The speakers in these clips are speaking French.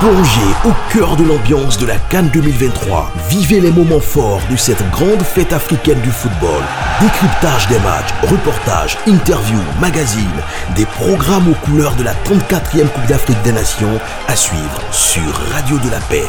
Plongez au cœur de l'ambiance de la Cannes 2023. Vivez les moments forts de cette grande fête africaine du football. Décryptage des matchs, reportages, interviews, magazines, des programmes aux couleurs de la 34e Coupe d'Afrique des Nations à suivre sur Radio de la Paix.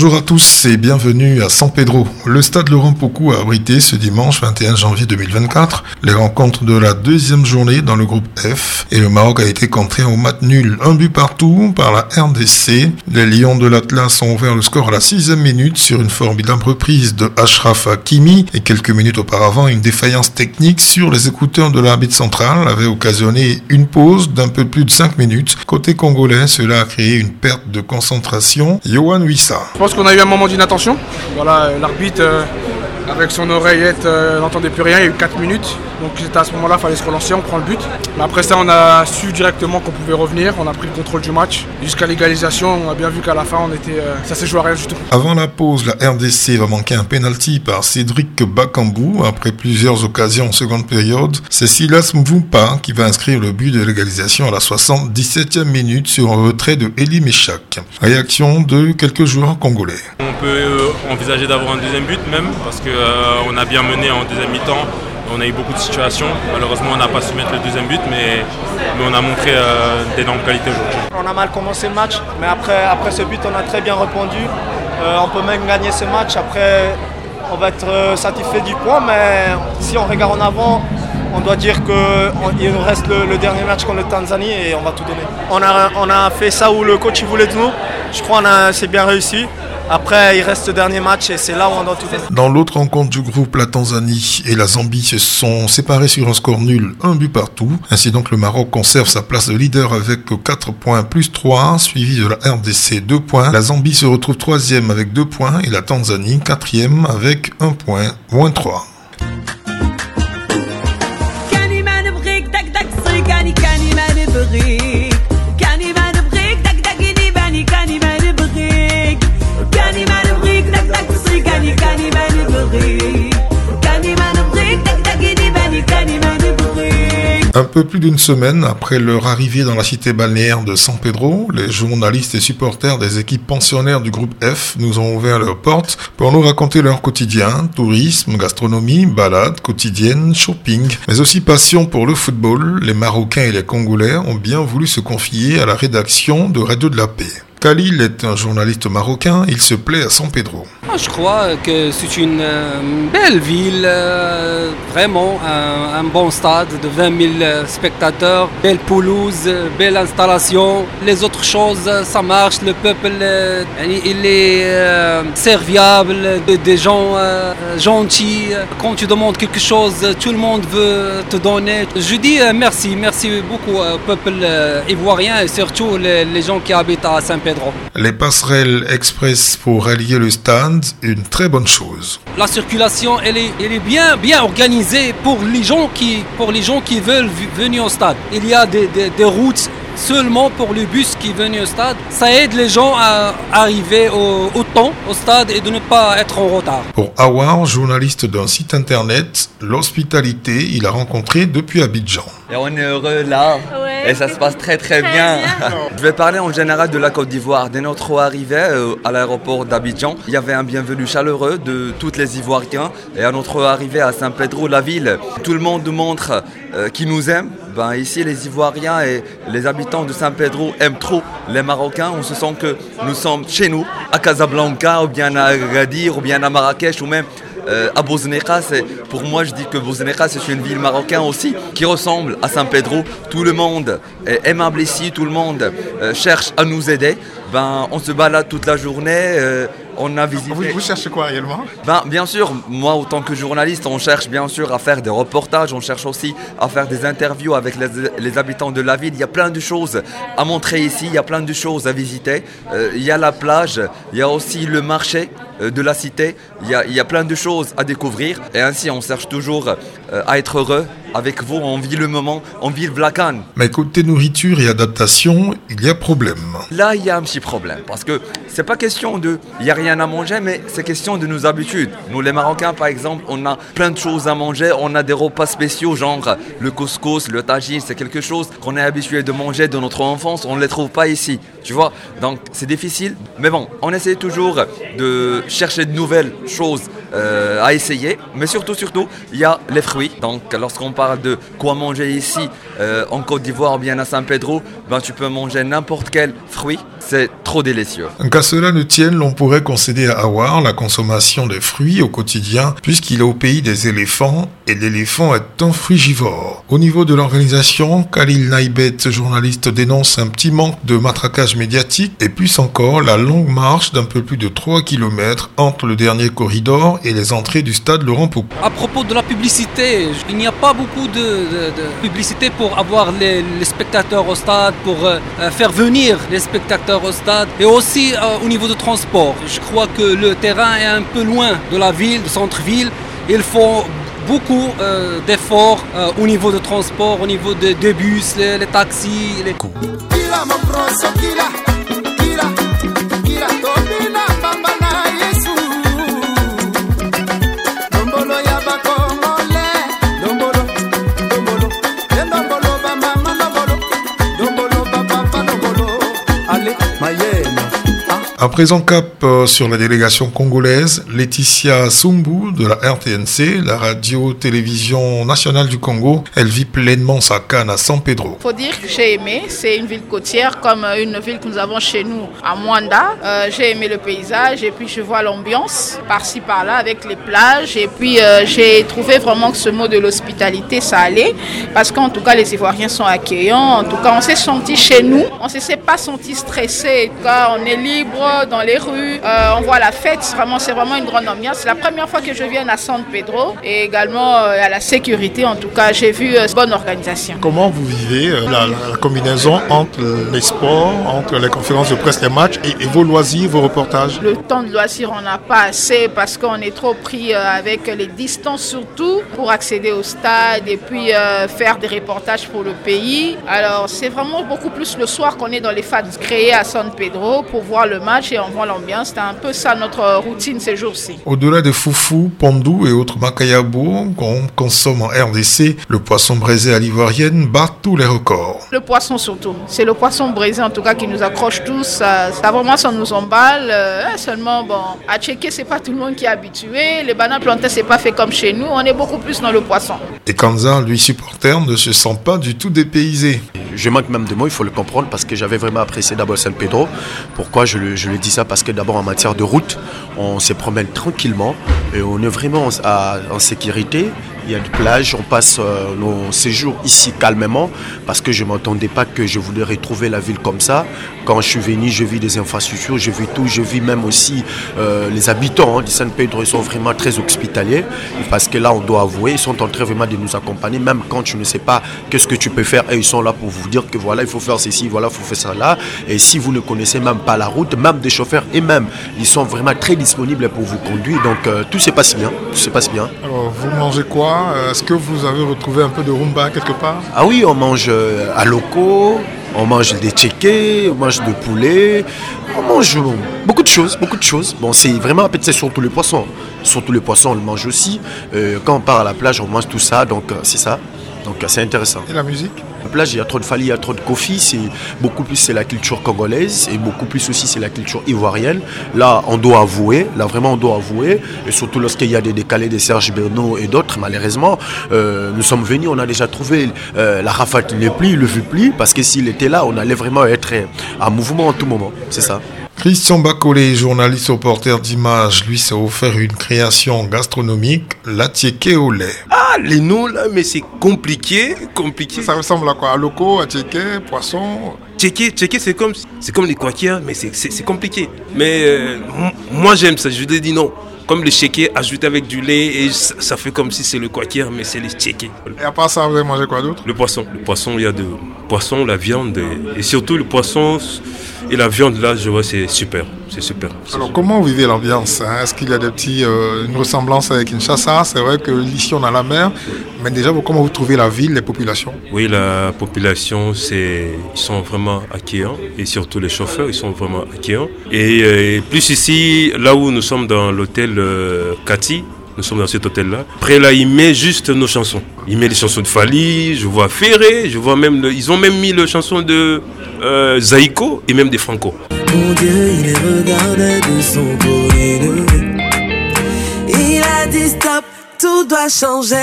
Bonjour à tous et bienvenue à San Pedro. Le stade Laurent Pocou a abrité ce dimanche 21 janvier 2024 les rencontres de la deuxième journée dans le groupe F et le Maroc a été contraint au match nul, un but partout par la RDC. Les Lions de l'Atlas ont ouvert le score à la sixième minute sur une formidable reprise de Ashraf Hakimi et quelques minutes auparavant une défaillance technique sur les écouteurs de l'arbitre central avait occasionné une pause d'un peu plus de 5 minutes. Côté congolais, cela a créé une perte de concentration. Johan Wissa. Pense qu'on a eu un moment d'inattention. Voilà, l'arbitre, euh, avec son oreillette, euh, n'entendait plus rien. Il y a eu 4 minutes. Donc à ce moment-là, il fallait se relancer, on prend le but. Mais après ça, on a su directement qu'on pouvait revenir. On a pris le contrôle du match. Jusqu'à l'égalisation, on a bien vu qu'à la fin, on était, euh, ça s'est joué à rien du tout. Avant la pause, la RDC va manquer un penalty par Cédric Bakambou après plusieurs occasions en seconde période. C'est Silas Mvumpa qui va inscrire le but de l'égalisation à la 77e minute sur un retrait de Eli Meshak. Réaction de quelques joueurs congolais. On peut euh, envisager d'avoir un deuxième but même parce qu'on a bien mené en deuxième mi-temps. On a eu beaucoup de situations. Malheureusement, on n'a pas su mettre le deuxième but, mais, mais on a montré euh, d'énormes qualités aujourd'hui. On a mal commencé le match, mais après, après ce but, on a très bien répondu. Euh, on peut même gagner ce match. Après, on va être euh, satisfait du point, mais si on regarde en avant, on doit dire qu'il nous reste le, le, dernier match contre le Tanzanie et on va tout donner. On a, on a fait ça où le coach il voulait de nous. Je crois qu'on c'est bien réussi. Après, il reste le dernier match et c'est là où on doit tout faire. Dans l'autre rencontre du groupe, la Tanzanie et la Zambie se sont séparés sur un score nul, un but partout. Ainsi donc, le Maroc conserve sa place de leader avec 4 points plus 3, suivi de la RDC 2 points. La Zambie se retrouve troisième avec 2 points et la Tanzanie quatrième avec 1 point, moins 3. Peu plus d'une semaine après leur arrivée dans la cité balnéaire de San Pedro, les journalistes et supporters des équipes pensionnaires du groupe F nous ont ouvert leurs portes pour nous raconter leur quotidien, tourisme, gastronomie, balades quotidiennes, shopping, mais aussi passion pour le football. Les Marocains et les Congolais ont bien voulu se confier à la rédaction de Radio de la Paix. Khalil est un journaliste marocain, il se plaît à San Pedro. Je crois que c'est une belle ville, vraiment un, bon stade de 20 000 spectateurs, belle pelouse, belle installation. Les autres choses, ça marche, le peuple, il est serviable, des gens gentils. Quand tu demandes quelque chose, tout le monde veut te donner. Je dis merci, merci beaucoup au peuple ivoirien et surtout les, les gens qui habitent à Saint-Pédro. Les passerelles express pour rallier le stand, une très bonne chose. La circulation, elle est, elle est bien, bien organisée pour les, gens qui, pour les gens qui veulent venir au stade. Il y a des, des, des routes seulement pour le bus qui venu au stade. Ça aide les gens à arriver au, au, temps au stade et de ne pas être en retard. Pour Awar, journaliste d'un site internet, l'hospitalité, il a rencontré depuis Abidjan. Et on est heureux là. Ouais, et ça se passe très très, bien. Je vais parler en général de la Côte d'Ivoire. Dès notre arrivée euh, à l'aéroport d'Abidjan, il y avait un bienvenu chaleureux de toutes les Ivoiriens. Et à notre arrivée à Saint-Pedro, la ville, tout le monde nous montre euh, qui nous aime. Ben, ici, les Ivoiriens et les habitants de Saint-Pedro aiment trop les Marocains. On se sent que nous sommes chez nous, à Casablanca, ou bien à Agadir, ou bien à Marrakech, ou même euh, à Bosneka, pour moi je dis que Bosneka c'est une ville marocaine aussi qui ressemble à San Pedro. Tout le monde est aimable ici, tout le monde euh, cherche à nous aider. Ben, on se balade toute la journée. On a visité. Vous, vous cherchez quoi réellement ben, Bien sûr, moi, en tant que journaliste, on cherche bien sûr à faire des reportages, on cherche aussi à faire des interviews avec les, habitants de la ville. Il y a plein de choses à montrer ici, il y a plein de choses à visiter. Euh, il y a la plage, il y a aussi le marché euh, de la cité, il y, a, il y, a, plein de choses à découvrir. Et ainsi, on cherche toujours euh, à être heureux avec vous, on vit le moment, on vit le. Mais côté nourriture et adaptation, il y a problème. Là, il y a un petit problème parce que c'est pas question de il y a rien à manger, mais c'est question de nos habitudes. Nous, les Marocains, par exemple, on a plein de choses à manger. On a des repas spéciaux, genre le couscous, le tagine, c'est quelque chose qu'on est habitué de manger de notre enfance. On ne les trouve pas ici, tu vois. Donc, c'est difficile. Mais bon, on essaie toujours de chercher de nouvelles choses euh, à essayer. Mais surtout, surtout, il y a les fruits. Donc, lorsqu'on parle de quoi manger ici euh, en Côte d'Ivoire ou bien à San Pedro, ben, tu peux manger n'importe quel fruit. C'est trop délicieux. Qu'à cela ne tienne, l'on pourrait concéder à Awar la consommation des fruits au quotidien, puisqu'il est au pays des éléphants et l'éléphant est un frugivore. Au niveau de l'organisation, Khalil Naibet, journaliste, dénonce un petit manque de matraquage médiatique et plus encore la longue marche d'un peu plus de 3 km entre le dernier corridor et les entrées du stade Laurent Pou. À propos de la publicité, il n'y a pas beaucoup de, publicité pour avoir les, spectateurs au stade, pour euh, faire venir les spectateurs au stade et aussi euh, au niveau de transport. Je crois que le terrain est un peu loin de la ville, du centre-ville. Il faut beaucoup euh, d'efforts au niveau de transport, au niveau des de bus, les, taxis. Les... À présent cap euh, sur la délégation congolaise, Laetitia Sumbu de la RTNC, la radio-télévision nationale du Congo, elle vit pleinement sa canne à San Pedro. Faut dire que j'ai aimé, c'est une ville côtière comme euh, une ville que nous avons chez nous à Mwanda. Euh, j'ai aimé le paysage et puis je vois l'ambiance par-ci par-là avec les plages. Et puis j'ai trouvé vraiment que ce mot de l'hospitalité ça allait. Parce qu'en tout cas les Ivoiriens sont accueillants, en tout cas on s'est senti chez nous, on s'est pas senti stressé, en tout cas on est libre dans les rues, euh, on voit la fête, vraiment, c'est vraiment une grande ambiance. C'est la première fois que je viens à San Pedro et également euh, à la sécurité, en tout cas, j'ai vu une euh, bonne organisation. Comment vous vivez la, combinaison entre les sports, entre les conférences de presse, les matchs et, vos loisirs, vos reportages? Le temps de loisirs, on n'a pas assez parce qu'on est trop pris avec les distances surtout pour accéder au stade et puis faire des reportages pour le pays. Alors c'est vraiment beaucoup plus le soir qu'on est dans les fans créés à San Pedro pour voir le match et on voit l'ambiance. C'est un peu ça notre routine ces jours-ci. Au-delà des foufous, pandou et autres macayabo qu'on consomme en RDC, le poisson braisé à l'ivoirienne bat tous les records. Le poisson surtout. C'est le poisson braisé en tout cas qui nous accroche tous. Ça, vraiment, ça nous emballe. Euh, hein, seulement, bon, à checker, c'est pas tout le monde qui est habitué. Les bananes plantées, c'est pas fait comme chez nous. On est beaucoup plus dans le poisson. Et Kanza, lui supporter, ne se sent pas du tout dépaysé. Je manque même de mots, il faut le comprendre, parce que j'avais vraiment apprécié d'abord San Pedro. Pourquoi je le, je le dis ça Parce que d'abord en matière de route, on se promène tranquillement et on est vraiment en sécurité il y a des plages, on passe euh, nos séjours ici calmement parce que je ne m'attendais pas que je voulais retrouver la ville comme ça. Quand je suis venu, je vis des infrastructures, je vis tout, je vis même aussi euh, les habitants hein, de San Pedro, ils sont vraiment très hospitaliers parce que là, on doit avouer, ils sont en train vraiment de nous accompagner, même quand tu ne sais pas qu'est-ce que tu peux faire, et ils sont là pour vous dire que voilà, il faut faire ceci, voilà, il faut faire ça là. Et si vous ne connaissez même pas la route, même des chauffeurs et même, ils sont vraiment très disponibles pour vous conduire. Donc euh, tout se passe bien, tout se passe bien. Alors, vous mangez quoi? Euh, est-ce que vous avez retrouvé un peu de rumba quelque part? Ah oui, on mange euh, à loco, on mange des tchékés, on mange de poulet, on mange beaucoup de choses, beaucoup de choses. Bon, c'est vraiment, c'est surtout les poissons. Surtout les poissons, on le mange aussi. Euh, quand on part à la plage, on mange tout ça, donc c'est ça. Donc c'est intéressant. Et la musique? Plage, il y a trop de Fali, il y a trop de Kofi, c'est beaucoup plus c'est la culture congolaise et beaucoup plus aussi c'est la culture ivoirienne. Là, on doit avouer, là vraiment on doit avouer, et surtout lorsqu'il y a des décalés de Serge Bernot et d'autres, malheureusement, euh, nous sommes venus, on a déjà trouvé euh, la rafale n'est plus, le vu plus, parce que s'il était là, on allait vraiment être en mouvement en tout moment. C'est ça. Christian Bacolé, journaliste reporter d'image, lui s'est offert une création gastronomique, la tiéké au lait. Ah, les noms là, mais c'est compliqué, compliqué. Ça ressemble à quoi? À loco, à tiéké, poisson? Checker, checker c'est comme, c'est comme les quakiers, mais c'est compliqué. Mais euh, moi j'aime ça, je lui dis non comme le chéquier ajouté avec du lait et ça fait comme si c'est le quakier mais c'est le chéquier. Et à part ça, vous avez mangé quoi d'autre? Le poisson. Le poisson, il y a de poisson, la viande et, surtout le poisson et la viande là, je vois, c'est super. C'est super. Alors comment vous vivez l'ambiance hein? Est-ce qu'il y a des petits, euh, une ressemblance avec Kinshasa C'est vrai que ici on a la mer, mais déjà comment vous trouvez la ville, les populations? Oui, la population, c'est, ils sont vraiment accueillants et surtout les chauffeurs, ils sont vraiment accueillants. Et, euh, plus ici, là où nous sommes dans l'hôtel euh, Cathy, nous sommes dans cet hôtel-là. Après là, il met juste nos chansons. Il met les chansons de Fali, je vois Ferré, je vois même, ils ont même mis les chansons de euh, Zaïko et même des Franco. Mon Dieu, il regardait de son côté. Il a dit stop, tout doit changer.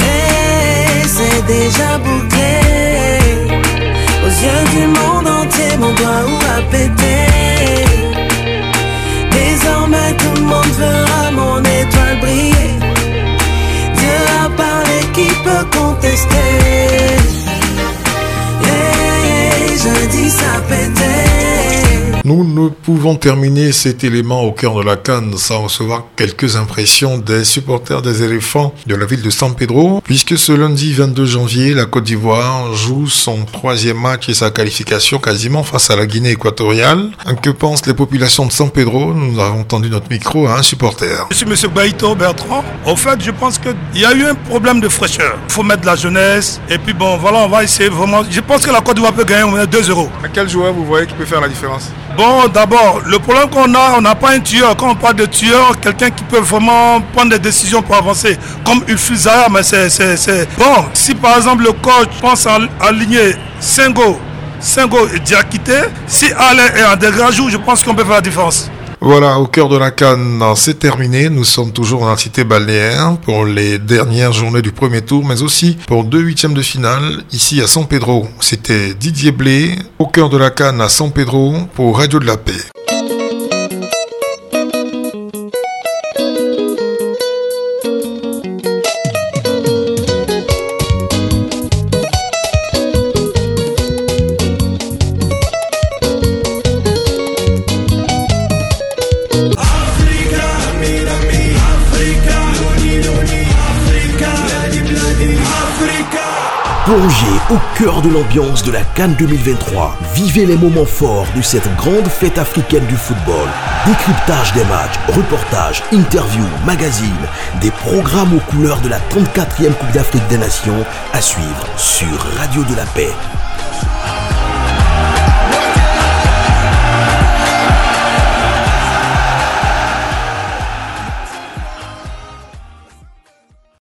Et c'est déjà bouclé. Aux yeux du monde entier, mon doigt où a pété. Tout le monde verra mon étoile briller. Dieu a parlé, qui peut contester? Nous ne pouvons terminer cet élément au cœur de la Cannes sans recevoir quelques impressions des supporters des éléphants de la ville de San Pedro, puisque ce lundi 22 janvier, la Côte d'Ivoire joue son troisième match et sa qualification quasiment face à la Guinée équatoriale. Que pensent les populations de San Pedro? Nous avons tendu notre micro à un supporter. Je suis M. Baïto Bertrand. En fait, je pense qu'il y a eu un problème de fraîcheur. Il faut mettre de la jeunesse. Et puis bon, voilà, on va essayer vraiment. Je pense que la Côte d'Ivoire peut gagner au moins 2 euros. À quel joueur vous voyez qui peut faire la différence? Bon, d'abord, le problème qu'on a, on n'a pas un tueur. Quand on parle de tueur, quelqu'un qui peut vraiment prendre des décisions pour avancer, comme Ulfuzaya, mais c'est. Bon, si par exemple le coach pense à aligner Sengo, Sengo et Diakité, si Alain est en dégagement, je pense qu'on peut faire la différence. Voilà, au cœur de la Cannes, c'est terminé. Nous sommes toujours dans la cité balnéaire pour les dernières journées du premier tour, mais aussi pour deux huitièmes de finale ici à San Pedro. C'était Didier Blé, au cœur de la Cannes à San Pedro pour Radio de la Paix. Cœur de l'ambiance de la Cannes 2023. Vivez les moments forts de cette grande fête africaine du football. Décryptage des matchs, reportages, interviews, magazines, des programmes aux couleurs de la 34e Coupe d'Afrique des Nations à suivre sur Radio de la Paix.